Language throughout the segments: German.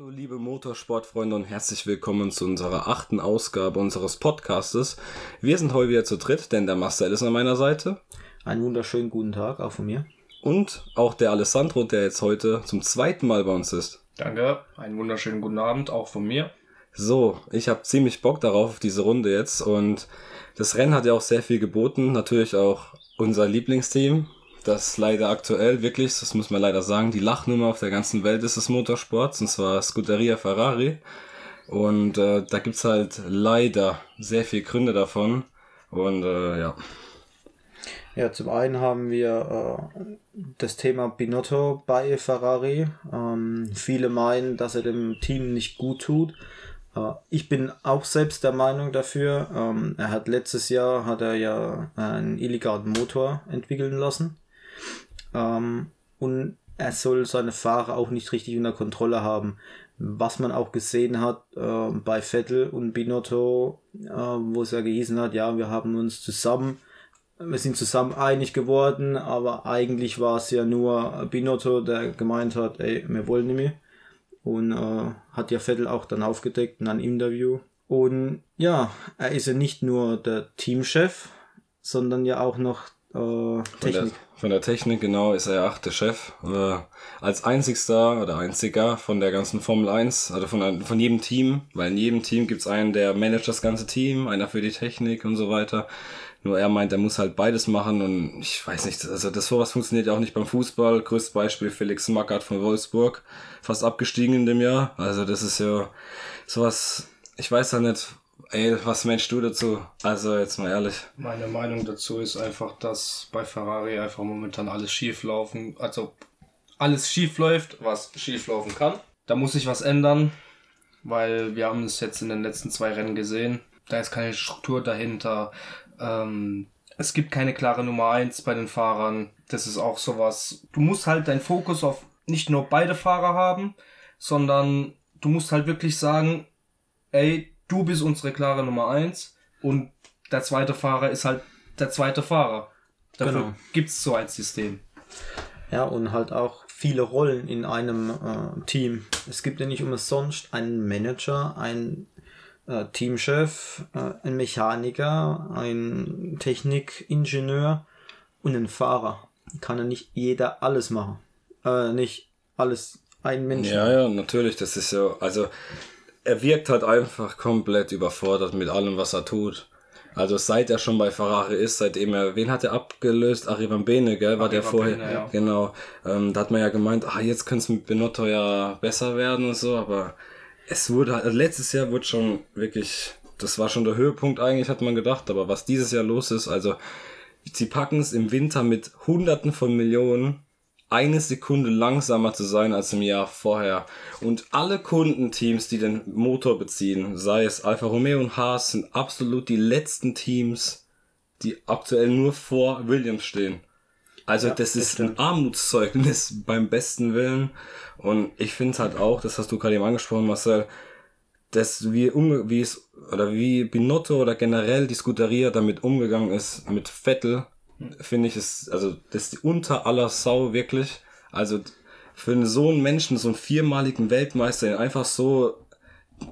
Hallo liebe Motorsportfreunde und herzlich willkommen zu unserer achten Ausgabe unseres Podcastes. Wir sind heute wieder zu dritt, denn der Marcel ist an meiner Seite. Einen wunderschönen guten Tag auch von mir. Und auch der Alessandro, der jetzt heute zum zweiten Mal bei uns ist. Danke, einen wunderschönen guten Abend auch von mir. So, ich habe ziemlich Bock darauf, auf diese Runde jetzt. Und das Rennen hat ja auch sehr viel geboten. Natürlich auch unser Lieblingsteam. Das leider aktuell wirklich, das muss man leider sagen, die Lachnummer auf der ganzen Welt ist des Motorsports. Und zwar Scuderia Ferrari. Und äh, da gibt's halt leider sehr viele Gründe davon. Und äh, ja. Ja, zum einen haben wir äh, das Thema Binotto bei Ferrari. Ähm, viele meinen, dass er dem Team nicht gut tut. Äh, ich bin auch selbst der Meinung dafür. Ähm, er hat letztes Jahr hat er ja einen illegalen Motor entwickeln lassen. Ähm, und er soll seine Fahrer auch nicht richtig unter Kontrolle haben. Was man auch gesehen hat äh, bei Vettel und Binotto, äh, wo es ja gehießen hat, ja, wir haben uns zusammen, wir sind zusammen einig geworden, aber eigentlich war es ja nur Binotto, der gemeint hat, ey, wir wollen nicht mehr. Und äh, hat ja Vettel auch dann aufgedeckt in einem Interview. Und ja, er ist ja nicht nur der Teamchef, sondern ja auch noch äh, Von der, von der Technik, genau, ist er ja auch der Chef. Äh, als einzigster oder einziger von der ganzen Formel 1, also von, von jedem Team, weil in jedem Team gibt's einen, der managt das ganze Team, einer für die Technik und so weiter. Nur er meint, er muss halt beides machen und ich weiß nicht, also das sowas funktioniert ja auch nicht beim Fußball. Größtes Beispiel Felix Magath von Wolfsburg, fast abgestiegen in dem Jahr. Also das ist ja sowas, ich weiß ja nicht, ey, was meinst du dazu? Also jetzt mal ehrlich. Meine Meinung dazu ist einfach, dass bei Ferrari einfach momentan alles schief laufen, also alles schief läuft, was schief laufen kann. Da muss sich was ändern, weil wir haben es jetzt in den letzten zwei Rennen gesehen. Da ist keine Struktur dahinter. Ähm, es gibt keine klare Nummer eins bei den Fahrern. Das ist auch sowas. Du musst halt deinen Fokus auf nicht nur beide Fahrer haben, sondern du musst halt wirklich sagen, ey, du bist unsere klare Nummer eins und der zweite Fahrer ist halt der zweite Fahrer. Dafür Genau. gibt's so ein System. Ja, und halt auch viele Rollen in einem äh, Team. Es gibt ja nicht umsonst einen Manager, einen äh, Teamchef, äh, einen Mechaniker, einen Technikingenieur und einen Fahrer. Kann ja nicht jeder alles machen. Äh, nicht alles ein Mensch. Ja, ja, natürlich, das ist ja, also er wirkt halt einfach komplett überfordert mit allem, was er tut. Also seit er schon bei Ferrari ist, seitdem er, wen hat er abgelöst? Arrivan Bene, gell, war der Arrivan vorher, Bene, ja. genau. Ähm, da hat man ja gemeint, ah, jetzt könnte es mit Benotto ja besser werden und so, aber es wurde halt, also letztes Jahr wurde schon wirklich, das war schon der Höhepunkt eigentlich, hat man gedacht, aber was dieses Jahr los ist, also sie packen es im Winter mit Hunderten von Millionen eine Sekunde langsamer zu sein als im Jahr vorher. Und alle Kundenteams, die den Motor beziehen, sei es Alfa Romeo und Haas, sind absolut die letzten Teams, die aktuell nur vor Williams stehen. Also Ja, das ist ein Armutszeugnis beim besten Willen. Und ich finde halt auch, das hast du gerade eben angesprochen, Marcel, dass wie, um, wie es, oder wie Binotto oder generell die Scuderia damit umgegangen ist mit Vettel, finde ich es, also das ist unter aller Sau wirklich. Also für so einen Menschen, so einen viermaligen Weltmeister, den einfach so,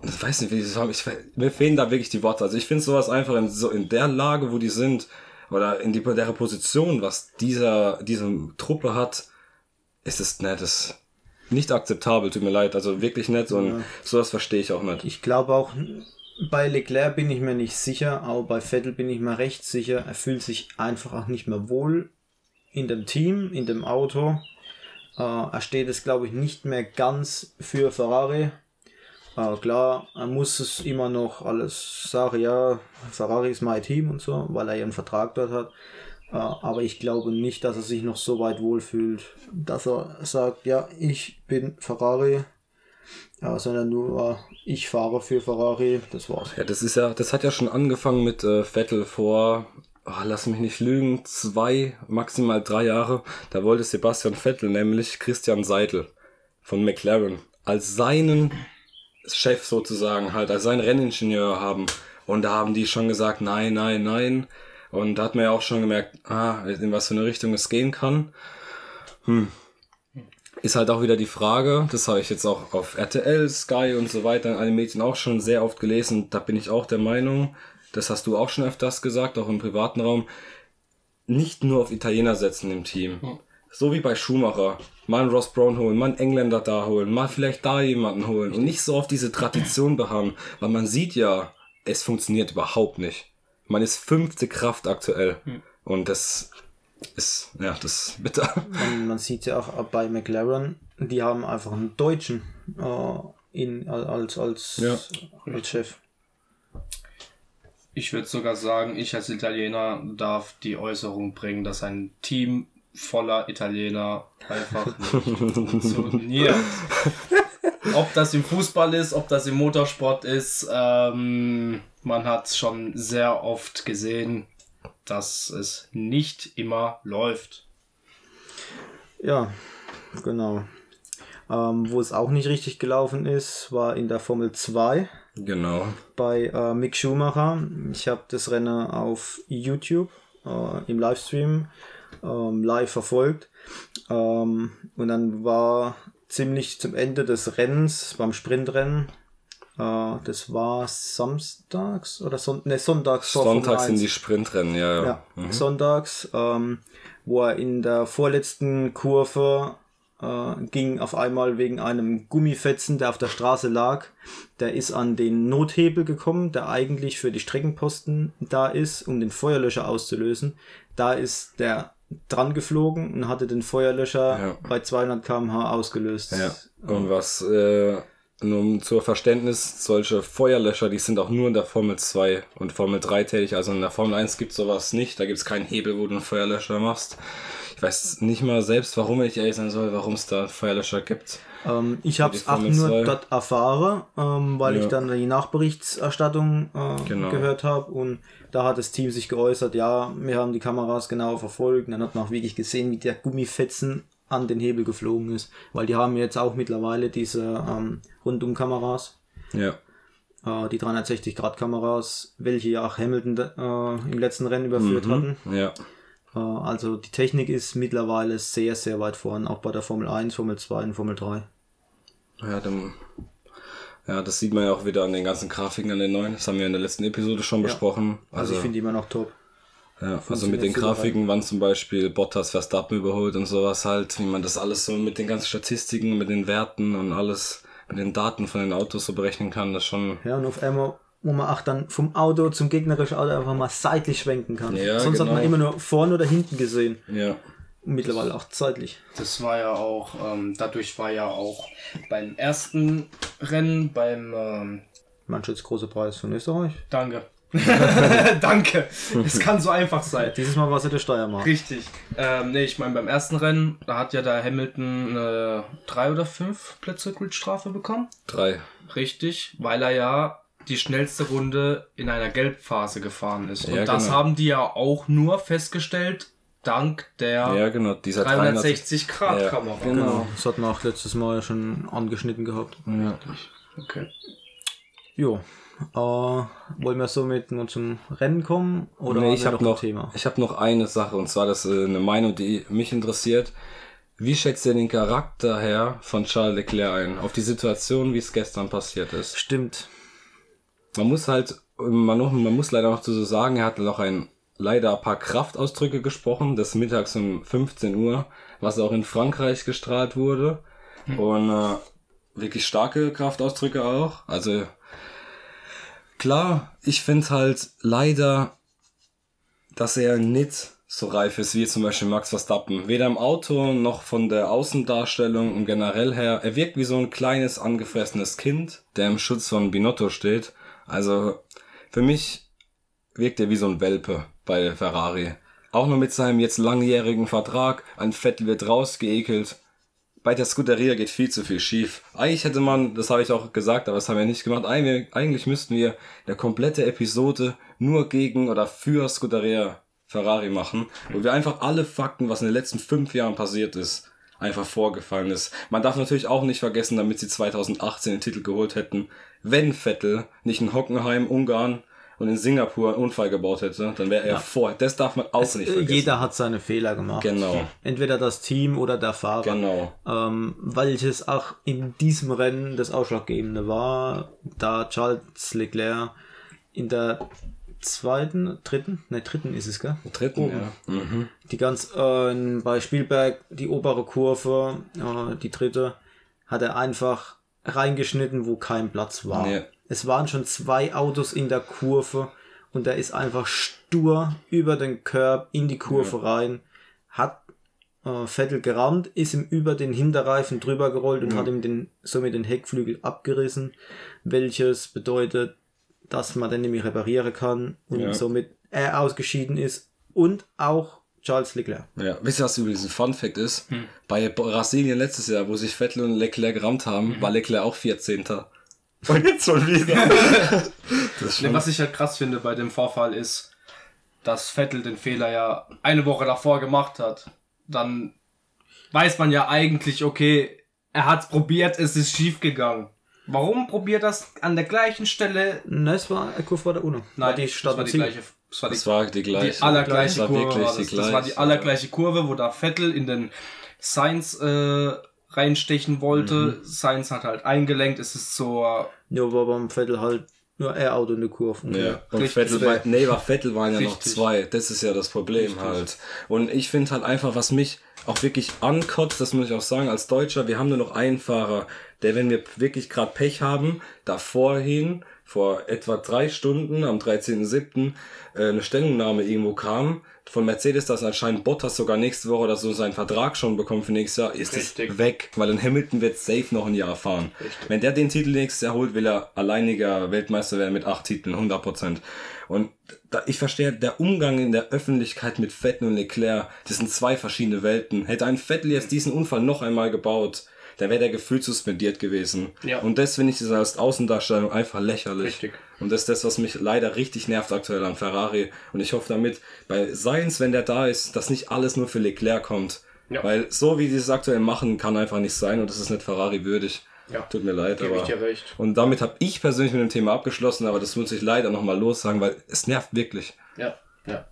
ich weiß nicht, wie ich das sagen, ich, mir fehlen da wirklich die Worte. Also ich finde sowas einfach in, so in der Lage, wo die sind, oder in die, der Position, was dieser, diese Truppe hat, ist es nicht, das nicht akzeptabel, tut mir leid, also wirklich nicht und sowas verstehe ich auch nicht. Ich glaube auch, bei Leclerc bin ich mir nicht sicher, aber bei Vettel bin ich mir recht sicher. Er fühlt sich einfach auch nicht mehr wohl in dem Team, in dem Auto. Äh, er steht es, glaube ich, nicht mehr ganz für Ferrari. Äh, klar, er muss es immer noch alles sagen, ja, Ferrari ist mein Team und so, weil er einen Vertrag dort hat. Äh, aber ich glaube nicht, dass er sich noch so weit wohlfühlt, dass er sagt, ja, ich bin Ferrari, ja, sondern nur äh, ich fahre für Ferrari, das war's. Ja, das ist ja, das hat ja schon angefangen mit äh, Vettel vor oh, lass mich nicht lügen, zwei, maximal drei Jahre, da wollte Sebastian Vettel nämlich Christian Seidel von McLaren als seinen Chef sozusagen halt, als seinen Renningenieur haben. Und da haben die schon gesagt, nein, nein, nein. Und da hat man ja auch schon gemerkt, ah, in was für eine Richtung es gehen kann. Hm. Ist halt auch wieder die Frage, das habe ich jetzt auch auf RTL, Sky und so weiter in allen Medien auch schon sehr oft gelesen. Da bin ich auch der Meinung, das hast du auch schon öfters gesagt, auch im privaten Raum, nicht nur auf Italiener setzen im Team. So wie bei Schumacher. Mal einen Ross Brown holen, mal einen Engländer da holen, mal vielleicht da jemanden holen und nicht so auf diese Tradition beharren, weil man sieht ja, es funktioniert überhaupt nicht. Man ist fünfte Kraft aktuell und das ist, ja, das ist bitter. Man, man sieht ja auch bei McLaren, die haben einfach einen Deutschen äh, in, als, als, Ja. als Chef. Ich würde sogar sagen, ich als Italiener darf die Äußerung bringen, dass ein Team voller Italiener einfach nicht funktioniert. Ob das im Fußball ist, ob das im Motorsport ist, ähm, man hat schon sehr oft gesehen, dass es nicht immer läuft. Ja, genau. Ähm, wo es auch nicht richtig gelaufen ist, war in der Formel 2 Genau. bei äh, Mick Schumacher. Ich habe das Rennen auf YouTube äh, im Livestream ähm, live verfolgt. Ähm, und dann war ziemlich zum Ende des Rennens, beim Sprintrennen, äh, das war samstags oder son ne, sonntags Sonntags sind 1. die Sprintrennen, ja, ja. Ja, sonntags, ähm, wo er in der vorletzten Kurve äh, ging auf einmal wegen einem Gummifetzen, der auf der Straße lag. Der ist an den Nothebel gekommen, der eigentlich für die Streckenposten da ist, um den Feuerlöscher auszulösen. Da ist der dran geflogen und hatte den Feuerlöscher Ja. bei 200 km/h ausgelöst. Ja. Und was, äh, nur zur Verständnis, solche Feuerlöscher, die sind auch nur in der Formel 2 und Formel 3 tätig. Also in der Formel 1 gibt sowas nicht. Da gibt es keinen Hebel, wo du einen Feuerlöscher machst. Ich weiß nicht mal selbst, warum ich ehrlich sein soll, warum es da Feuerlöscher gibt. Ähm, ich habe es auch nur 2. dort erfahren, ähm, weil Ja. ich dann die Nachberichterstattung äh, Genau. gehört habe und da hat das Team sich geäußert, ja, wir haben die Kameras genau verfolgt und dann hat man auch wirklich gesehen, wie der Gummifetzen an den Hebel geflogen ist, weil die haben jetzt auch mittlerweile diese ähm, Rundumkameras, Ja. äh, die 360-Grad-Kameras, welche ja auch Hamilton äh, im letzten Rennen überführt hatten. Ja. Äh, also die Technik ist mittlerweile sehr, sehr weit vorn, auch bei der Formel 1, Formel 2 und Formel 3. Ja, dann, ja, das sieht man ja auch wieder an den ganzen Grafiken an den neuen. Das haben wir in der letzten Episode schon besprochen. Also, ich finde die immer noch top. Ja, also mit den super Grafiken, wann zum Beispiel Bottas Verstappen überholt und sowas halt, wie man das alles so mit den ganzen Statistiken, mit den Werten und alles, mit den Daten von den Autos so berechnen kann, das schon, Ja, und auf einmal, wo man auch dann vom Auto zum gegnerischen Auto einfach mal seitlich schwenken kann. Ja, Sonst hat genau. man immer nur vorne oder hinten gesehen. ja. Und mittlerweile auch zeitlich. Das war ja auch, ähm, dadurch war ja auch beim ersten Rennen, beim, ähm, Manche jetzt große Preis von Österreich. danke. danke. Es kann so einfach sein. Dieses Mal war es ja der Steiermark. Richtig. Ähm, nee, ich meine, beim ersten Rennen, da hat ja der Hamilton äh, drei oder fünf Plätze Gridstrafe bekommen. Drei. Richtig, weil er ja die schnellste Runde in einer Gelbphase gefahren ist. Und Ja, das genau. haben die ja auch nur festgestellt, dank der Ja, genau, dieser 360. 360 Grad Ja, Kamera. Genau, das hatten wir auch letztes Mal ja schon angeschnitten gehabt. Ja. Okay. Jo. Äh, wollen wir somit nur zum Rennen kommen? Oder nee, ich habe ein noch, Thema? ich hab noch eine Sache und zwar das ist eine Meinung, die mich interessiert. Wie schätzt ihr den Charakter her von Charles Leclerc ein? Auf die Situation, wie es gestern passiert ist? Stimmt. Man muss halt, man, noch, man muss leider noch zu so sagen, er hat noch ein, leider ein paar Kraftausdrücke gesprochen, des Mittags um 15 Uhr, was auch in Frankreich gestrahlt wurde. Und äh, wirklich starke Kraftausdrücke auch. Also klar, ich finde halt leider, dass er nicht so reif ist wie zum Beispiel Max Verstappen. Weder im Auto noch von der Außendarstellung und generell her. Er wirkt wie so ein kleines angefressenes Kind, der im Schutz von Binotto steht. Also für mich wirkt er wie so ein Welpe bei Ferrari. Auch nur mit seinem jetzt langjährigen Vertrag. Ein Vettel wird rausgeekelt. Bei der Scuderia geht viel zu viel schief. Eigentlich hätte man, das habe ich auch gesagt, aber das haben wir nicht gemacht. Eigentlich, müssten wir eine komplette Episode nur gegen oder für Scuderia Ferrari machen, wo wir einfach alle Fakten, was in den letzten fünf Jahren passiert ist, einfach vorgefallen ist. Man darf natürlich auch nicht vergessen, damit sie 2018 den Titel geholt hätten, wenn Vettel nicht in Hockenheim, Ungarn und in Singapur einen Unfall gebaut hätte, dann wäre er vor. Das darf man auch nicht vergessen. Jeder hat seine Fehler gemacht. Genau. Entweder das Team oder der Fahrer. Genau. Ähm, welches auch in diesem Rennen das Ausschlaggebende war, da Charles Leclerc in der zweiten, dritten, ne, dritten ist es, gell? Dritten, Oben. ja. Mhm. Die ganz, äh, bei Spielberg, die obere Kurve, äh, die dritte, hat er einfach reingeschnitten, wo kein Platz war. Nee. Es waren schon zwei Autos in der Kurve und er ist einfach stur über den Curb in die Kurve rein, hat äh, Vettel gerammt, ist ihm über den Hinterreifen drüber gerollt und hat ihm den, somit den Heckflügel abgerissen, welches bedeutet, dass man den nämlich reparieren kann und Ja. somit er ausgeschieden ist und auch Charles Leclerc. Ja, wisst ihr, was übrigens ein Fun Fact ist? Hm. Bei Brasilien letztes Jahr, wo sich Vettel und Leclerc gerammt haben, Mhm. war Leclerc auch 14. Und jetzt schon wieder. Ne, schon, was ich halt krass finde bei dem Vorfall ist, dass Vettel den Fehler ja eine Woche davor gemacht hat. Dann weiß man ja eigentlich, okay, er hat's probiert, es ist schief gegangen. Warum probiert das an der gleichen Stelle? Ne, es war eine Kurve vor der UNO. war die Stadt war die Ziel. gleiche. Das war die, das war die die gleiche. allergleiche das war Kurve. war die das. das war die gleiche, allergleiche Kurve, wo da Vettel in den Sainz äh, reinstechen wollte. Mhm. Sainz hat halt eingelenkt. Es ist so Ja, war beim Vettel halt nur er Auto in der Kurve. Ja, und Richtig. Vettel war, nee, war Vettel waren ja noch Richtig. zwei. Das ist ja das Problem halt. Und ich finde halt einfach, was mich auch wirklich ankotzt, das muss ich auch sagen, als Deutscher, wir haben nur noch einen Fahrer, der, wenn wir wirklich gerade Pech haben, davorhin, vor etwa drei Stunden, am 13.07., äh, eine Stellungnahme irgendwo kam, von Mercedes, dass anscheinend Bottas sogar nächste Woche oder so seinen Vertrag schon bekommt für nächstes Jahr, ist es Richtig. weg, weil in Hamilton wird safe noch ein Jahr fahren. Wenn der den Titel nächstes Jahr holt, will er alleiniger Weltmeister werden mit acht Titeln, 100 Prozent. Und da, ich verstehe, der Umgang in der Öffentlichkeit mit Vettel und Leclerc, das sind zwei verschiedene Welten. Hätte ein Vettel jetzt diesen Unfall noch einmal gebaut, dann wäre der gefühlt suspendiert gewesen. Ja. Und das finde ich das als Außendarstellung einfach lächerlich. Richtig. Und das ist das, was mich leider richtig nervt aktuell an Ferrari. Und ich hoffe damit, bei Sainz, wenn der da ist, dass nicht alles nur für Leclerc kommt. Ja. Weil so wie die es aktuell machen, kann einfach nicht sein und das ist nicht Ferrari würdig. Ja. Tut mir leid, Gebe aber. ich dir recht. Und damit habe ich persönlich mit dem Thema abgeschlossen, aber das muss ich leider nochmal lossagen, weil es nervt wirklich. Ja, ja.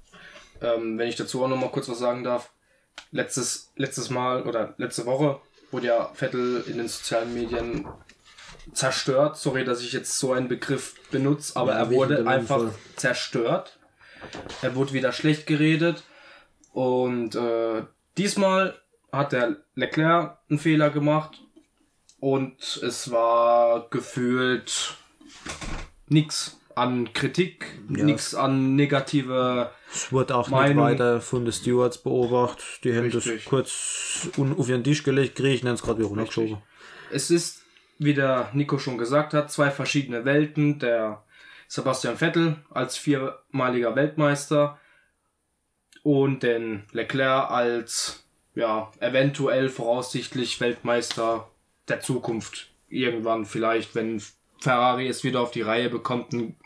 Ähm, wenn ich dazu auch noch mal kurz was sagen darf. Letztes, letztes Mal oder letzte Woche wurde ja Vettel in den sozialen Medien zerstört. Sorry, dass ich jetzt so einen Begriff benutze, aber Ja, er wurde einfach Unfall. zerstört. Er wurde wieder schlecht geredet. Und äh, diesmal hat der Leclerc einen Fehler gemacht. Und es war gefühlt nix an Kritik, nix an negative Es wurde auch Meinung- nicht weiter von den Stewards beobachtet. Die haben das Richtig. kurz un auf ihren Tisch gelegt, Griechen haben es gerade wieder runtergeschoben. Es ist, wie der Nico schon gesagt hat, zwei verschiedene Welten. Der Sebastian Vettel als viermaliger Weltmeister und den Leclerc als, ja, eventuell voraussichtlich Weltmeister der Zukunft. Irgendwann vielleicht, wenn Ferrari es wieder auf die Reihe bekommt, ein,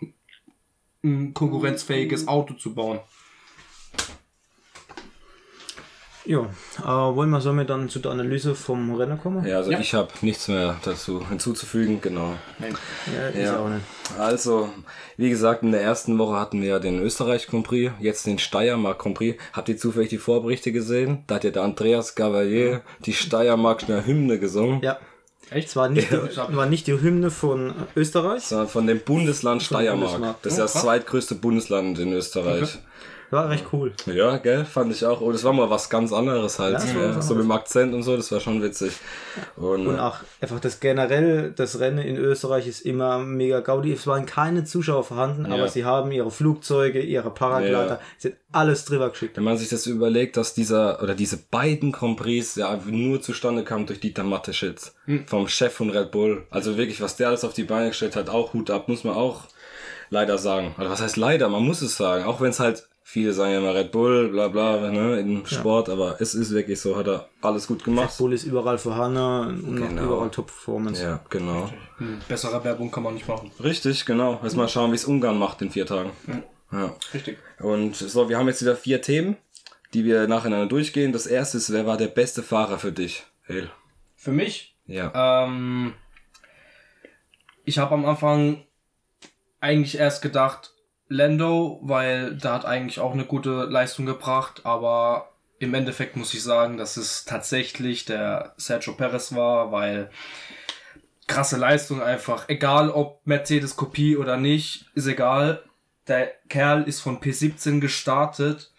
ein konkurrenzfähiges Auto zu bauen. Ja, äh, wollen wir somit dann zu der Analyse vom Rennen kommen? Ja, also Ja. ich habe nichts mehr dazu hinzuzufügen, genau. Ja, ist Ja. auch nicht. Also, wie gesagt, in der ersten Woche hatten wir ja den Österreich Grand Prix, jetzt den Steiermark Grand Prix. Habt ihr zufällig die Vorberichte gesehen? Da hat ja der Andreas Gavalier die Steiermarkner Hymne gesungen. Ja, Echt? es war nicht, die, war nicht die Hymne von Österreich, Sondern von dem Bundesland Steiermark. Bundesland. Das ist ja das zweitgrößte Bundesland in Österreich. War recht cool. Ja, gell, fand ich auch. Und es war mal was ganz anderes halt. Ja, Ja, so mit dem Akzent und so, das war schon witzig. Und, Und auch einfach das generell, das Rennen in Österreich ist immer mega gaudi. Es waren keine Zuschauer vorhanden, aber sie haben ihre Flugzeuge, ihre Paraglider, Ja. sie hat alles drüber geschickt. wenn man sich das überlegt, dass dieser oder diese beiden Grand Prix ja nur zustande kamen durch Dieter Mateschitz vom Chef von Red Bull. Also wirklich, was der alles auf die Beine gestellt hat, auch Hut ab, muss man auch leider sagen. Oder was heißt leider? Man muss es sagen. Auch wenn es halt viele sagen ja immer Red Bull, bla bla, ne, im Sport, aber es ist wirklich so, hat er alles gut gemacht. Bull ist überall vorhanden und Genau. überall Top-Performance. Ja, genau. Bessere Werbung kann man nicht machen. Richtig, genau. Lass mal schauen, wie es Ungarn macht in vier Tagen. Ja. Richtig. Und so, wir haben jetzt wieder vier Themen, die wir nacheinander durchgehen. Das erste ist, wer war der beste Fahrer für dich? Hale. Für mich, Ja. ähm, ich habe am Anfang eigentlich erst gedacht, Lando, weil der hat eigentlich auch eine gute Leistung gebracht, aber im Endeffekt muss ich sagen, dass es tatsächlich der Sergio Perez war, weil krasse Leistung einfach, egal ob Mercedes Kopie oder nicht, ist egal. Der Kerl ist von P17 gestartet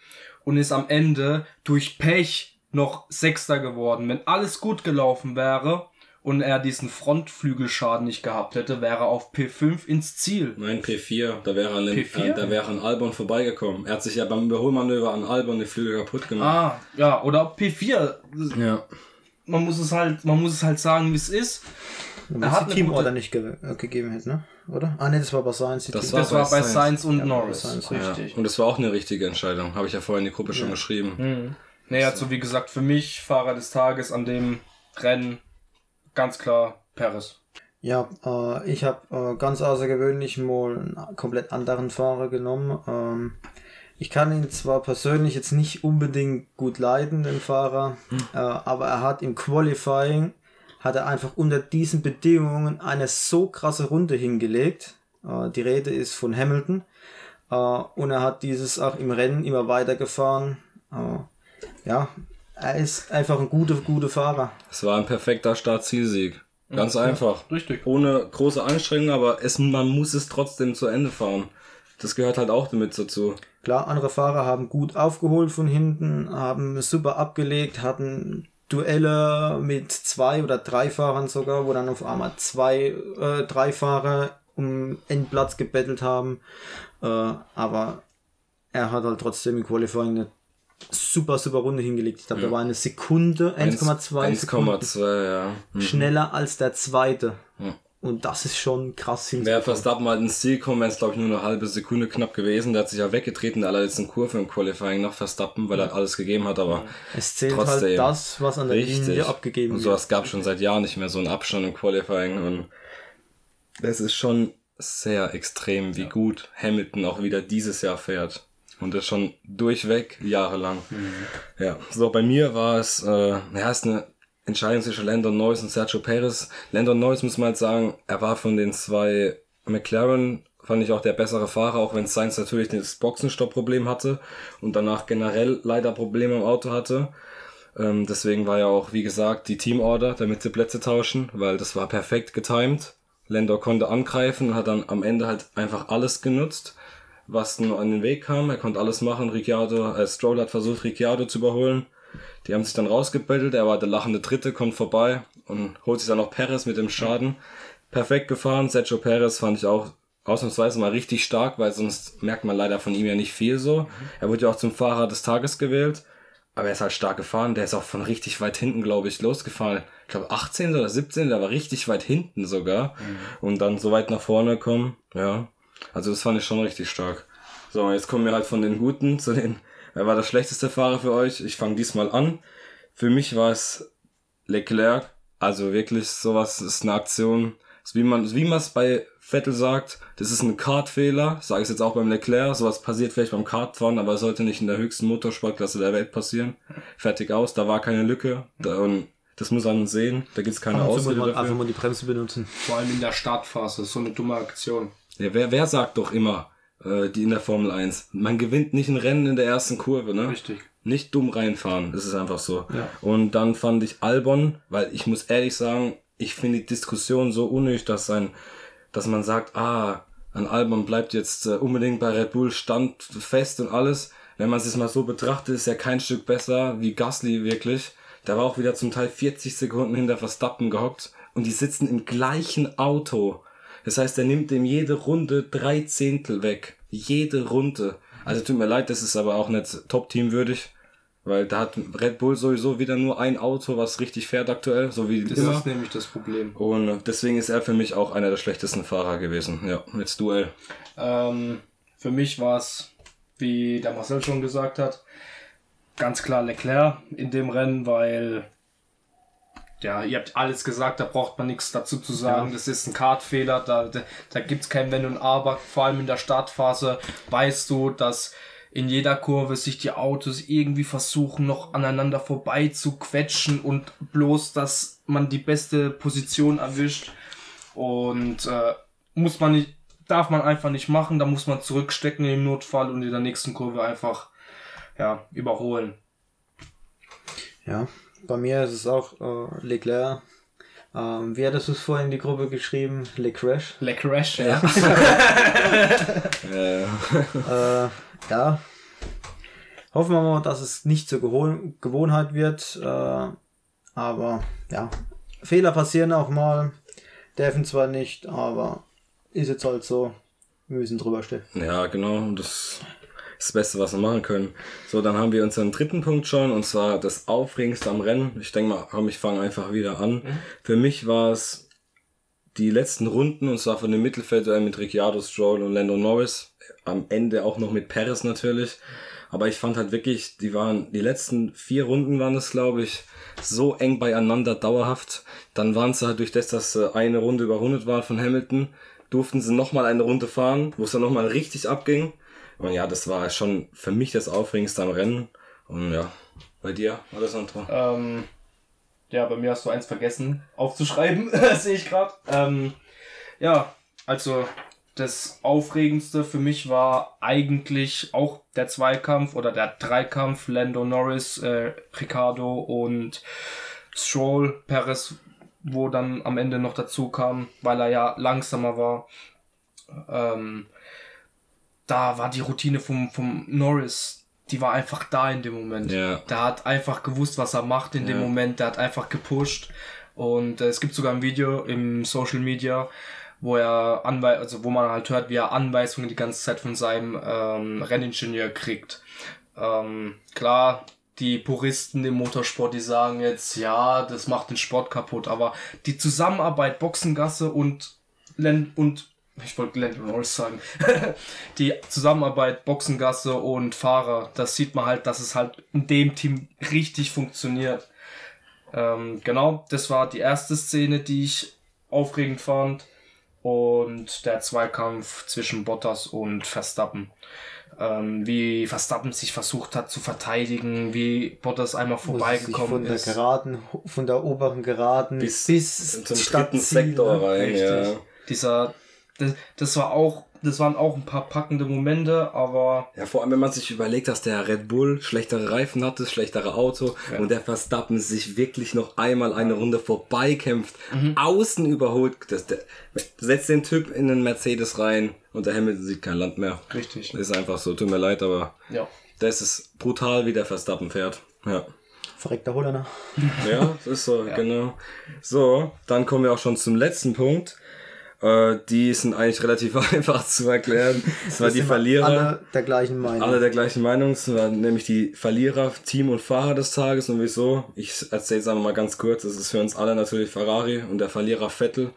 und ist am Ende durch Pech noch Sechster geworden. Wenn alles gut gelaufen wäre und er diesen Frontflügelschaden nicht gehabt hätte, wäre er auf P5 ins Ziel. Nein, P4, da wäre an, den, P4? Äh, da wäre an Albon vorbeigekommen. Er hat sich ja beim Überholmanöver an Albon die Flügel kaputt gemacht. Ah, ja, oder P4. Ja. Man muss es halt, man muss es halt sagen, wie es ist. Wenn Er es hat die Teamorder gute- nicht ge äh, gegeben hätte, ne? Oder? Ah, ne, das war bei Science. Das Team- Das war bei Sainz und Ja, Norris. Ja. Richtig. Und das war auch eine richtige Entscheidung. Habe ich ja vorhin in die Gruppe schon geschrieben. Nee, also wie gesagt, für mich Fahrer des Tages an dem Rennen ganz klar Perez. Ja, äh, ich habe äh, ganz außergewöhnlich mal einen komplett anderen Fahrer genommen. Ähm, ich kann ihn zwar persönlich jetzt nicht unbedingt gut leiden, den Fahrer, äh, aber er hat im Qualifying, hat er einfach unter diesen Bedingungen eine so krasse Runde hingelegt. Äh, die Rede ist von Hamilton. Äh, und er hat dieses auch im Rennen immer weitergefahren. Äh, ja, er ist einfach ein guter, guter Fahrer. Es war ein perfekter Start-Zielsieg. Ganz einfach. Richtig. Ohne große Anstrengung, aber es, man muss es trotzdem zu Ende fahren. Das gehört halt auch damit dazu. Klar, andere Fahrer haben gut aufgeholt von hinten, haben super abgelegt, hatten Duelle mit zwei oder drei Fahrern sogar, wo dann auf einmal zwei, äh, drei Fahrer um Endplatz gebettelt haben. Äh, aber er hat halt trotzdem im Qualifying eine super, super Runde hingelegt. Ich glaube, da war eine Sekunde, 1,2 Sekunden 1,2, ja. Hm. schneller als der zweite. Ja. Und das ist schon krass Wäre hinzubekommen. Verstappen halt ins Ziel gekommen, wäre es glaube ich nur eine halbe Sekunde knapp gewesen. Der hat sich ja weggetreten in der allerletzten Kurve im Qualifying nach Verstappen, weil er halt alles gegeben hat, aber Es zählt trotzdem. halt das, was an der richtig. Linie abgegeben Und wird. sowas gab schon seit Jahren nicht mehr, so einen Abstand im Qualifying und es ist schon sehr extrem, wie gut Hamilton auch wieder dieses Jahr fährt. Und das schon durchweg jahrelang. Ja, so bei mir war es, äh, ja, ist eine Entscheidung zwischen Landon Norris und Sergio Perez. Landon Norris muss man halt sagen, er war von den zwei McLaren, fand ich auch der bessere Fahrer, auch wenn Sainz natürlich das Boxenstopp-Problem hatte und danach generell leider Probleme im Auto hatte. Ähm, deswegen war ja auch, wie gesagt, die Teamorder, damit sie Plätze tauschen, weil das war perfekt getimed. Lando konnte angreifen und hat dann am Ende halt einfach alles genutzt, was nur an den Weg kam. Er konnte alles machen. Ricciardo, äh, Stroll hat versucht, Ricciardo zu überholen. Die haben sich dann rausgebettelt. Er war der lachende Dritte, kommt vorbei und holt sich dann noch Perez mit dem Schaden. Perfekt gefahren. Sergio Perez fand ich auch ausnahmsweise mal richtig stark, weil sonst merkt man leider von ihm ja nicht viel so. Er wurde ja auch zum Fahrer des Tages gewählt. Aber er ist halt stark gefahren. Der ist auch von richtig weit hinten, glaube ich, losgefahren. Ich glaube 18 oder 17, der war richtig weit hinten sogar. Und dann so weit nach vorne kommen. Ja. Also das fand ich schon richtig stark. So, jetzt kommen wir halt von den Guten zu den. Wer war der schlechteste Fahrer für euch? Ich fange diesmal an. Für mich war es Leclerc. Also wirklich sowas ist eine Aktion. Ist wie man wie man es bei Vettel sagt, das ist ein Kartfehler. Sage ich jetzt auch beim Leclerc. Sowas passiert vielleicht beim Kartfahren, aber es sollte nicht in der höchsten Motorsportklasse der Welt passieren. Fertig aus. Da war keine Lücke. Da, und das muss man sehen. Da gibt's keine Einfach Ausrede einfach dafür. mal die Bremse benutzen. Vor allem in der Startphase, so eine dumme Aktion. Ja, wer, wer sagt doch immer, äh, die in der Formel 1, man gewinnt nicht ein Rennen in der ersten Kurve, ne? Richtig. Nicht dumm reinfahren, das ist einfach so. Und dann fand ich Albon, weil ich muss ehrlich sagen, ich finde die Diskussion so unnötig, dass sein, dass man sagt, ah, an Albon bleibt jetzt äh, unbedingt bei Red Bull standfest und alles. Wenn man es jetzt mal so betrachtet, ist er kein Stück besser wie Gasly wirklich. Der war auch wieder zum Teil 40 Sekunden hinter Verstappen gehockt und die sitzen im gleichen Auto. Das heißt, er nimmt dem jede Runde drei Zehntel weg. Jede Runde. Also tut mir leid, das ist aber auch nicht Top-Team würdig. Weil da hat Red Bull sowieso wieder nur ein Auto, was richtig fährt aktuell, so wie Das immer. ist nämlich das Problem. Und deswegen ist er für mich auch einer der schlechtesten Fahrer gewesen. Ja, jetzt Duell. Ähm, für mich war es, wie der Marcel schon gesagt hat, ganz klar Leclerc in dem Rennen, weil ja, ihr habt alles gesagt, da braucht man nichts dazu zu sagen. Ja. Das ist ein Kartfehler, da, da, da gibt es kein Wenn und Aber. Vor allem in der Startphase weißt du, dass in jeder Kurve sich die Autos irgendwie versuchen, noch aneinander vorbei zu quetschen und bloß, dass man die beste Position erwischt. Und äh, muss man nicht, darf man einfach nicht machen, da muss man zurückstecken im Notfall und in der nächsten Kurve einfach ja, überholen. Ja, bei mir ist es auch äh, Leclerc. Ähm, wie hattest du es vorhin in die Gruppe geschrieben? Le Crash? Le Crash, ja. äh, ja. Hoffen wir mal, dass es nicht zur Gewohn Gewohnheit wird. Äh, aber ja, Fehler passieren auch mal. Dürfen zwar nicht, aber ist jetzt halt so. Wir müssen drüber stehen. Ja, genau. Das das Beste, was wir machen können. So, dann haben wir unseren dritten Punkt schon, und zwar das Aufregendste am Rennen. Ich denke mal, komm, ich fange einfach wieder an. Mhm. Für mich war es die letzten Runden, und zwar von dem Mittelfeld mit Ricciardo, Stroll und Lando Norris. Am Ende auch noch mit Perez natürlich. Aber ich fand halt wirklich, die waren, die letzten vier Runden waren es, glaube ich, so eng beieinander, dauerhaft. Dann waren sie halt durch das, dass eine Runde überrundet war von Hamilton, durften sie nochmal eine Runde fahren, wo es dann nochmal richtig abging. Und ja, das war schon für mich das Aufregendste am Rennen. Und ja, bei dir, Alessandro? Ähm, ja, bei mir hast du eins vergessen aufzuschreiben, sehe ich gerade. Ähm, ja, also das Aufregendste für mich war eigentlich auch der Zweikampf oder der Dreikampf Lando Norris, äh, Ricardo und Stroll, Perez, wo dann am Ende noch dazu kam, weil er ja langsamer war. Ähm, da war die Routine vom, vom Norris, die war einfach da in dem Moment. Ja. Der hat einfach gewusst, was er macht in ja. dem Moment, der hat einfach gepusht. Und äh, es gibt sogar ein Video im Social Media, wo er Anwei also wo man halt hört, wie er Anweisungen die ganze Zeit von seinem ähm, Renningenieur kriegt. Ähm, klar, die Puristen im Motorsport, die sagen jetzt, ja, das macht den Sport kaputt, aber die Zusammenarbeit Boxengasse und und ich wollte Glenn Norris sagen, die Zusammenarbeit Boxengasse und Fahrer, das sieht man halt, dass es halt in dem Team richtig funktioniert. Ähm, genau, das war die erste Szene, die ich aufregend fand. Und der Zweikampf zwischen Bottas und Verstappen. Ähm, wie Verstappen sich versucht hat zu verteidigen, wie Bottas einmal vorbeigekommen von ist. Der Geraden, von der oberen Geraden bis, bis zum dritten Sektor rein. Ja. Dieser das, das war auch, das waren auch ein paar packende Momente, aber. Ja, vor allem, wenn man sich überlegt, dass der Red Bull schlechtere Reifen hatte, schlechtere Auto ja. und der Verstappen sich wirklich noch einmal eine Runde vorbeikämpft, mhm. außen überholt, das, der, setzt den Typ in den Mercedes rein und der Hamilton sieht kein Land mehr. Richtig. Das ist einfach so, tut mir leid, aber ja. das ist brutal, wie der Verstappen fährt. Ja. Verreckter Holländer. Ja, das ist so, ja. genau. So, dann kommen wir auch schon zum letzten Punkt. Äh, die sind eigentlich relativ einfach zu erklären. Es war die Verlierer. Alle der gleichen Meinung. Alle der gleichen Meinung. Es waren nämlich die Verlierer, Team und Fahrer des Tages. Und wieso? Ich erzähle es einfach mal ganz kurz. Das ist für uns alle natürlich Ferrari und der Verlierer Vettel.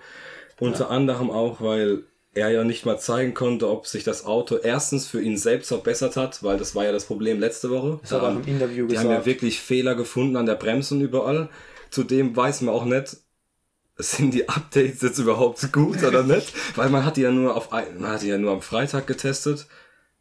Unter ja. anderem auch, weil er ja nicht mal zeigen konnte, ob sich das Auto erstens für ihn selbst verbessert hat, weil das war ja das Problem letzte Woche. Das hat er im Interview die gesagt. Die haben ja wirklich Fehler gefunden an der Bremse und überall. Zudem weiß man auch nicht, sind die Updates jetzt überhaupt gut oder nicht? Weil man hat die ja nur auf man hat die ja nur am Freitag getestet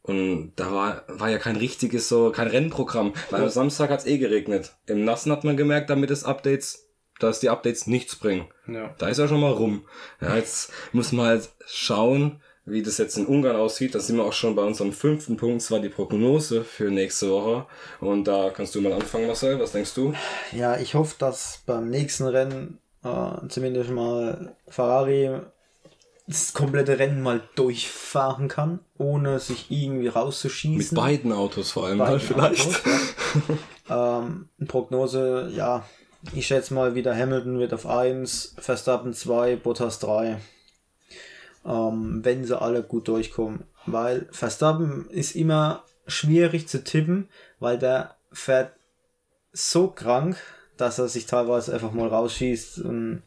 und da war war ja kein richtiges so kein Rennprogramm. Weil am Samstag hat's eh geregnet. Im Nassen hat man gemerkt, damit es Updates, dass die Updates nichts bringen. Ja. Da ist ja schon mal rum. Ja, jetzt muss man halt schauen, wie das jetzt in Ungarn aussieht. Da sind wir auch schon bei unserem fünften Punkt, zwar die Prognose für nächste Woche. Und da kannst du mal anfangen, Marcel. Was denkst du? Ja, ich hoffe, dass beim nächsten Rennen äh, zumindest mal Ferrari das komplette Rennen mal durchfahren kann, ohne sich irgendwie rauszuschießen. Mit beiden Autos vor allem halt vielleicht. Autos, ja. ähm, Prognose, ja, ich schätze mal wieder Hamilton wird auf 1, Verstappen 2, Bottas 3. Ähm, wenn sie alle gut durchkommen. Weil Verstappen ist immer schwierig zu tippen, weil der fährt so krank, dass er sich teilweise einfach mal rausschießt. Und,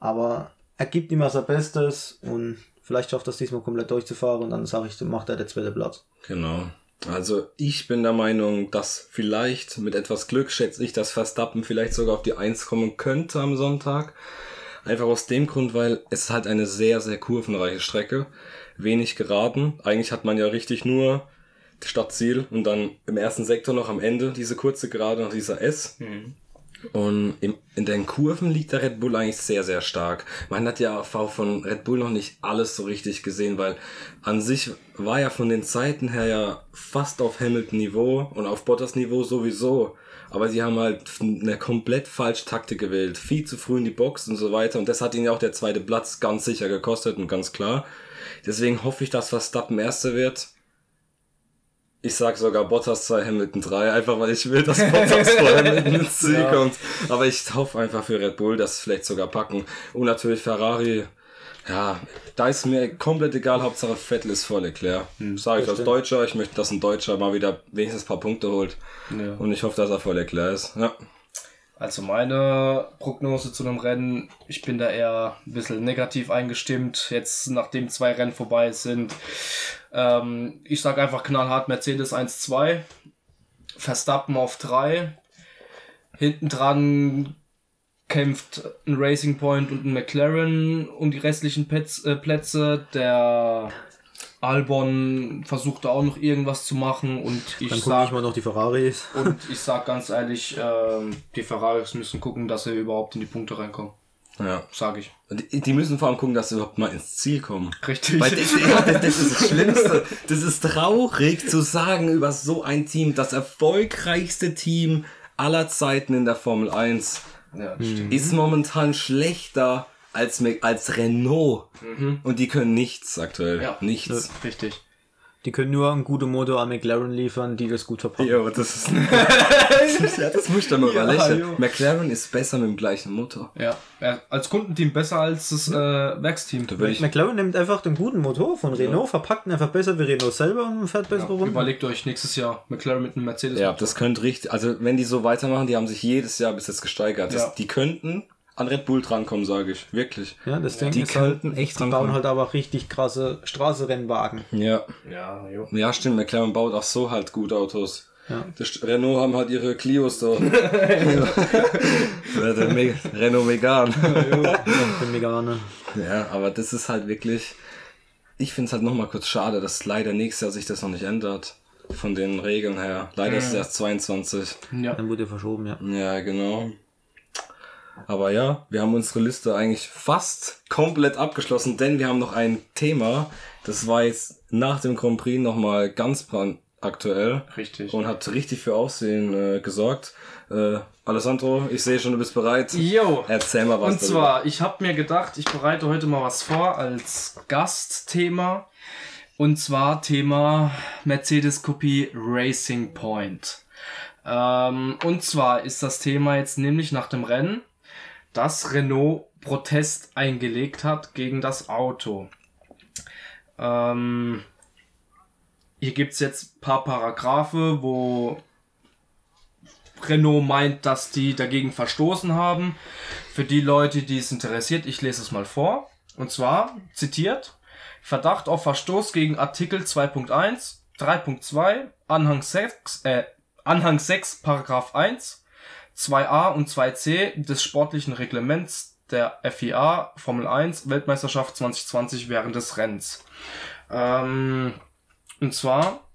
aber er gibt immer sein Bestes und vielleicht schafft er es diesmal komplett durchzufahren und dann sage ich, macht er der zweite Platz. Genau. Also ich bin der Meinung, dass vielleicht mit etwas Glück schätze ich, dass Verstappen vielleicht sogar auf die 1 kommen könnte am Sonntag. Einfach aus dem Grund, weil es halt eine sehr, sehr kurvenreiche Strecke. Wenig geraden. Eigentlich hat man ja richtig nur Stadtziel und dann im ersten Sektor noch am Ende diese kurze Gerade nach dieser S. Und im, in den Kurven liegt der Red Bull eigentlich sehr, sehr stark. Man hat ja auch von Red Bull noch nicht alles so richtig gesehen, weil an sich war ja von den Zeiten her ja fast auf Hamilton-Niveau und auf Bottas-Niveau sowieso. Aber sie haben halt eine komplett falsche Taktik gewählt. Viel zu früh in die Box und so weiter. Und das hat ihnen ja auch der zweite Platz ganz sicher gekostet und ganz klar. Deswegen hoffe ich, dass Verstappen Erster wird. Ich sag sogar Bottas 2, Hamilton 3, einfach weil ich will, dass Bottas vor Hamilton ins Ziel Ja. kommt. Aber ich hoffe einfach für Red Bull, dass sie vielleicht sogar packen. Und natürlich Ferrari. Ja, da ist mir komplett egal, Hauptsache Vettel ist vor Leclerc. Sage ich als. Deutscher, ich möchte, dass ein Deutscher mal wieder wenigstens ein paar Punkte holt. Ja. Und ich hoffe, dass er vor Leclerc ist. Ja. Also meine Prognose zu dem Rennen, ich bin da eher ein bisschen negativ eingestimmt, jetzt nachdem zwei Rennen vorbei sind. Ähm, ich sage einfach knallhart Mercedes 1-2, Verstappen auf 3, hinten dran kämpft ein Racing Point und ein McLaren um die restlichen Plätz, äh, Plätze. Der Albon versucht da auch noch irgendwas zu machen und ich Dann sag, ich mal noch die Ferraris. und ich sag ganz ehrlich, ähm, die Ferraris müssen gucken, dass sie überhaupt in die Punkte reinkommen. Ja. Sag ich. Und Die, die müssen vor allem gucken, dass sie überhaupt mal ins Ziel kommen. Richtig. Weil das, ja, das, das ist das Schlimmste. Das ist traurig zu sagen über so ein Team, das erfolgreichste Team aller Zeiten in der Formel 1 ja, stimmt. ist momentan schlechter als, als Renault. Und die können nichts aktuell. Ja. Nichts. Richtig. Die können nur einen guten Motor an McLaren liefern, die das gut verpacken. Ja, aber das ist. ja, das muss ich doch mal Ja, überlegen. jo. McLaren ist besser mit dem gleichen Motor. Ja. ja. Als Kundenteam besser als das äh, Werksteam. Da ich. McLaren nimmt einfach den guten Motor von Renault, verpackt ihn einfach besser wie Renault selber und fährt bessere Runden. Überlegt euch nächstes Jahr McLaren mit einem Mercedes. Ja, das könnte richtig. Also, wenn die so weitermachen, die haben sich jedes Jahr bis jetzt gesteigert. Das, Ja. Die könnten an Red Bull drankommen, sage ich. Wirklich. Ja, das Ding Die ist halt, echt die bauen halt aber auch richtig krasse Straßenrennwagen. Ja. Ja, jo. Ja, stimmt. McLaren baut auch so halt gut Autos. Ja. Das Renault haben halt ihre Clios da. Ja, der Me Renault Megane. Den Megane. ja, aber das ist halt wirklich. Ich finde es halt nochmal kurz schade, dass leider nächstes Jahr sich das noch nicht ändert. Von den Regeln her. Leider ist es erst 22. Ja. Dann wurde verschoben, ja. Ja, genau. Aber ja, wir haben unsere Liste eigentlich fast komplett abgeschlossen, denn wir haben noch ein Thema. Das war jetzt nach dem Grand Prix nochmal ganz brandaktuell. Richtig. Und hat richtig für Aufsehen äh, gesorgt. Äh, Alessandro, ich sehe schon, du bist bereit. Jo. Erzähl mal was. Und zwar, ich habe mir gedacht, ich bereite heute mal was vor als Gastthema. Und zwar Thema Mercedes-Kopie Racing Point. Ähm, und zwar ist das Thema jetzt nämlich nach dem Rennen, dass Renault Protest eingelegt hat gegen das Auto. Ähm, hier gibt's jetzt ein paar Paragraphe, wo Renault meint, dass die dagegen verstoßen haben. Für die Leute, die es interessiert, ich lese es mal vor. Und zwar, zitiert, Verdacht auf Verstoß gegen Artikel 2.1, 3.2, Anhang 6, äh, Anhang 6, Paragraph 1, 2a und 2c des sportlichen Reglements der FIA Formel 1 Weltmeisterschaft 2020 während des Rennens. Ähm, und zwar,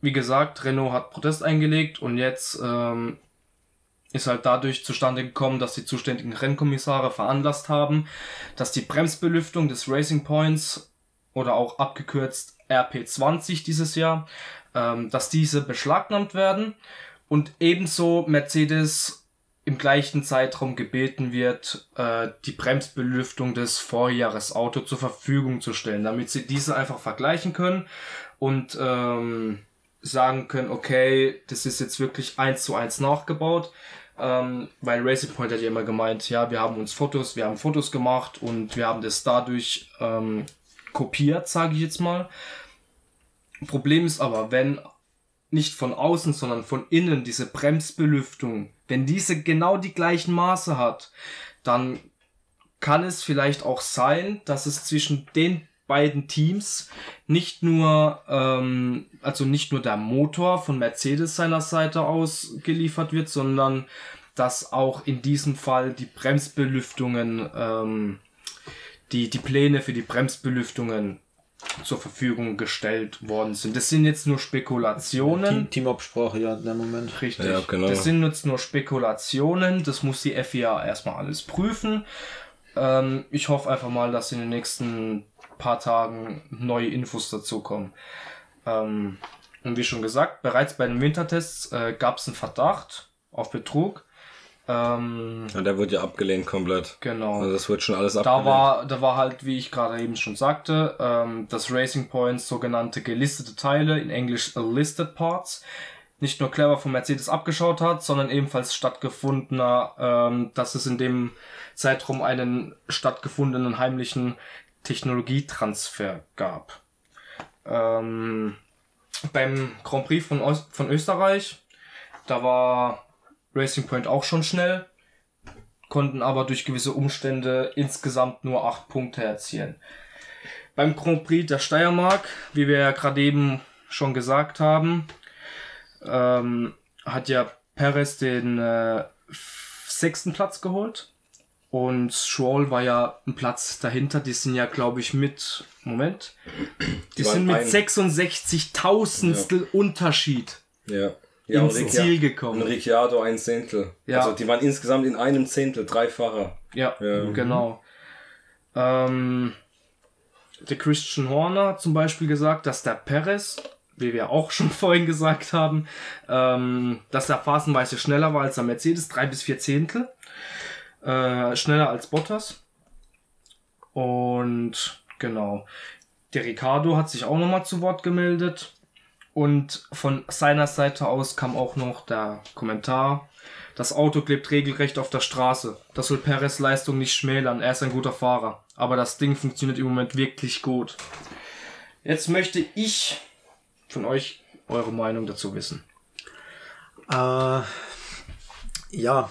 wie gesagt, Renault hat Protest eingelegt und jetzt ähm, ist halt dadurch zustande gekommen, dass die zuständigen Rennkommissare veranlasst haben, dass die Bremsbelüftung des Racing Points oder auch abgekürzt RP20 dieses Jahr, ähm, dass diese beschlagnahmt werden und ebenso Mercedes im gleichen Zeitraum gebeten wird, äh, die Bremsbelüftung des Vorjahresauto zur Verfügung zu stellen, damit sie diese einfach vergleichen können und ähm, sagen können, okay, das ist jetzt wirklich eins zu eins nachgebaut. Ähm, weil Racing Point hat ja immer gemeint, ja, wir haben uns Fotos, wir haben Fotos gemacht und wir haben das dadurch ähm, kopiert, sage ich jetzt mal. Problem ist aber, wenn nicht von außen, sondern von innen diese Bremsbelüftung, wenn diese genau die gleichen Maße hat, dann kann es vielleicht auch sein, dass es zwischen den beiden Teams nicht nur, ähm, also nicht nur der Motor von Mercedes seiner Seite aus geliefert wird, sondern dass auch in diesem Fall die Bremsbelüftungen, ähm, die, die Pläne für die Bremsbelüftungen zur Verfügung gestellt worden sind. Das sind jetzt nur Spekulationen. Team, Teamabsprache, ja, in dem Moment. Richtig. Ja, genau. Das sind jetzt nur Spekulationen. Das muss die FIA erstmal alles prüfen. Ähm, ich hoffe einfach mal, dass in den nächsten paar Tagen neue Infos dazu kommen. Ähm, und wie schon gesagt, bereits bei den Wintertests äh, gab es einen Verdacht auf Betrug. Ähm, Ja, der wird ja abgelehnt komplett. genau. Also das wird schon alles Da abgelehnt. war, da war halt, wie ich gerade eben schon sagte, ähm, das Racing Points sogenannte gelistete Teile, in Englisch listed parts, nicht nur clever von Mercedes abgeschaut hat, sondern ebenfalls stattgefundener, ähm, dass es in dem Zeitraum einen stattgefundenen heimlichen Technologietransfer gab. Ähm, beim Grand Prix von, Ost von Österreich, da war Racing Point auch schon schnell, konnten aber durch gewisse Umstände insgesamt nur acht Punkte erzielen. Beim Grand Prix der Steiermark, wie wir ja gerade eben schon gesagt haben, ähm, hat ja Perez den äh, sechsten Platz geholt. Und Stroll war ja ein Platz dahinter. Die sind ja, glaube ich, mit. Moment. Die, Die sind mit ein- 66.000 Unterschied ja. Ja, ins und Ricci- Ziel gekommen. Ricciardo ein Zehntel. Ja. Also die waren insgesamt in einem Zehntel, drei Fahrer. Ja, Ja. genau. Ähm, der Christian Horner hat zum Beispiel gesagt, dass der Perez, wie wir auch schon vorhin gesagt haben, ähm, dass er phasenweise schneller war als der Mercedes, drei bis vier Zehntel. Äh, schneller als Bottas. Und genau. Der Ricardo hat sich auch nochmal zu Wort gemeldet. Und von seiner Seite aus kam auch noch der Kommentar, das Auto klebt regelrecht auf der Straße. Das soll Perez Leistung nicht schmälern. Er ist ein guter Fahrer. Aber das Ding funktioniert im Moment wirklich gut. Jetzt möchte ich von euch eure Meinung dazu wissen. Äh, ja,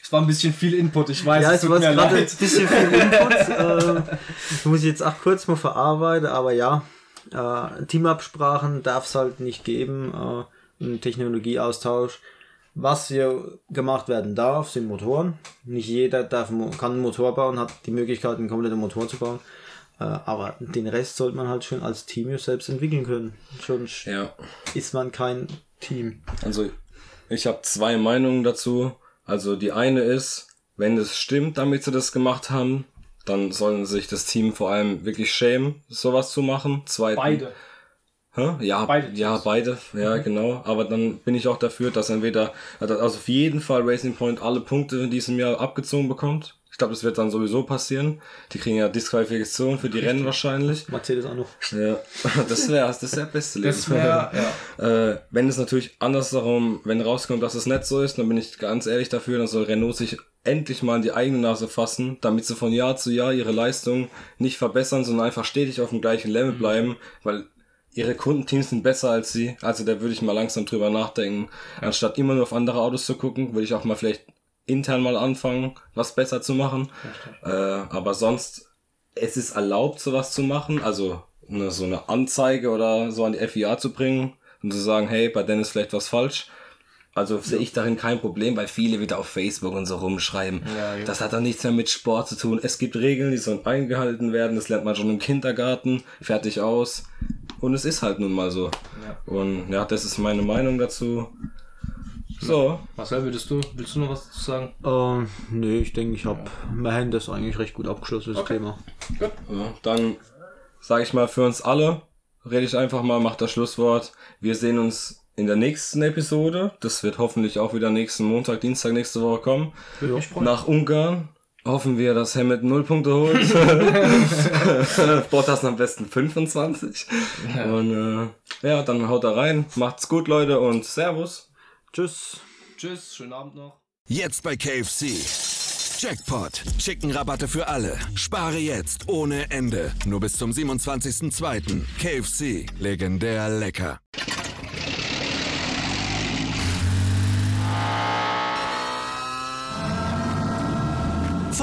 Es war ein bisschen viel Input, ich weiß, ja, es es war gerade ein bisschen viel Input. äh, das muss ich jetzt auch kurz mal verarbeiten, aber ja, äh, Teamabsprachen darf es halt nicht geben, äh, ein Technologieaustausch. Was hier gemacht werden darf, sind Motoren. Nicht jeder darf, kann einen Motor bauen, hat die Möglichkeit, einen kompletten Motor zu bauen. Äh, aber den Rest sollte man halt schon als Team selbst entwickeln können. Sonst Ja. ist man kein Team. Also ich habe zwei Meinungen dazu. Also die eine ist, wenn es stimmt, damit sie das gemacht haben, dann sollen sich das Team vor allem wirklich schämen, sowas zu machen. Zweitens, Beide. Hä? Ja, Beide ja, beide, ja, genau. Aber dann bin ich auch dafür, dass entweder, also auf jeden Fall Racing Point alle Punkte in diesem Jahr abgezogen bekommt. Ich glaube, das wird dann sowieso passieren. Die kriegen ja Disqualifikation für die Rennen wahrscheinlich. Mercedes auch noch. Ja, das wäre das wär beste Leben. Das wäre, ja. Äh, wenn es natürlich andersherum, wenn rauskommt, dass es nicht so ist, dann bin ich ganz ehrlich dafür, dann soll Renault sich endlich mal in die eigene Nase fassen, damit sie von Jahr zu Jahr ihre Leistung nicht verbessern, sondern einfach stetig auf dem gleichen Level bleiben, weil ihre Kundenteams sind besser als sie. Also da würde ich mal langsam drüber nachdenken. Anstatt immer nur auf andere Autos zu gucken, würde ich auch mal vielleicht intern mal anfangen, was besser zu machen. Äh, aber sonst, es ist erlaubt, sowas zu machen, also eine, so eine Anzeige oder so an die FIA zu bringen und zu sagen, hey, bei denen ist vielleicht was falsch. Also sehe ich darin kein Problem, weil viele wieder auf Facebook und so rumschreiben. Ja, ja. Das hat dann nichts mehr mit Sport zu tun. Es gibt Regeln, die sollen eingehalten werden. Das lernt man schon im Kindergarten. Fertig aus. Und es ist halt nun mal so. Und ja, das ist meine Meinung dazu. So. Marcel, würdest du, willst du noch was dazu sagen? Ähm, nee, ich denke, ich habe mein Hand das eigentlich recht gut abgeschlossen, das Thema. Ja, dann sage ich mal für uns alle, rede ich einfach mal, mach das Schlusswort. Wir sehen uns in der nächsten Episode. Das wird hoffentlich auch wieder nächsten Montag, Dienstag nächste Woche kommen. Ich freu Nach Ungarn. Hoffen wir, dass Hamilton 0 Punkte holt. Bottas am besten 25. Und äh, ja, dann haut er rein. Macht's gut, Leute, und Servus. Tschüss. Tschüss, schönen Abend noch. Jetzt bei KFC. Jackpot. Chickenrabatte für alle. Spare jetzt ohne Ende. Nur bis zum 27.02. KFC. Legendär lecker.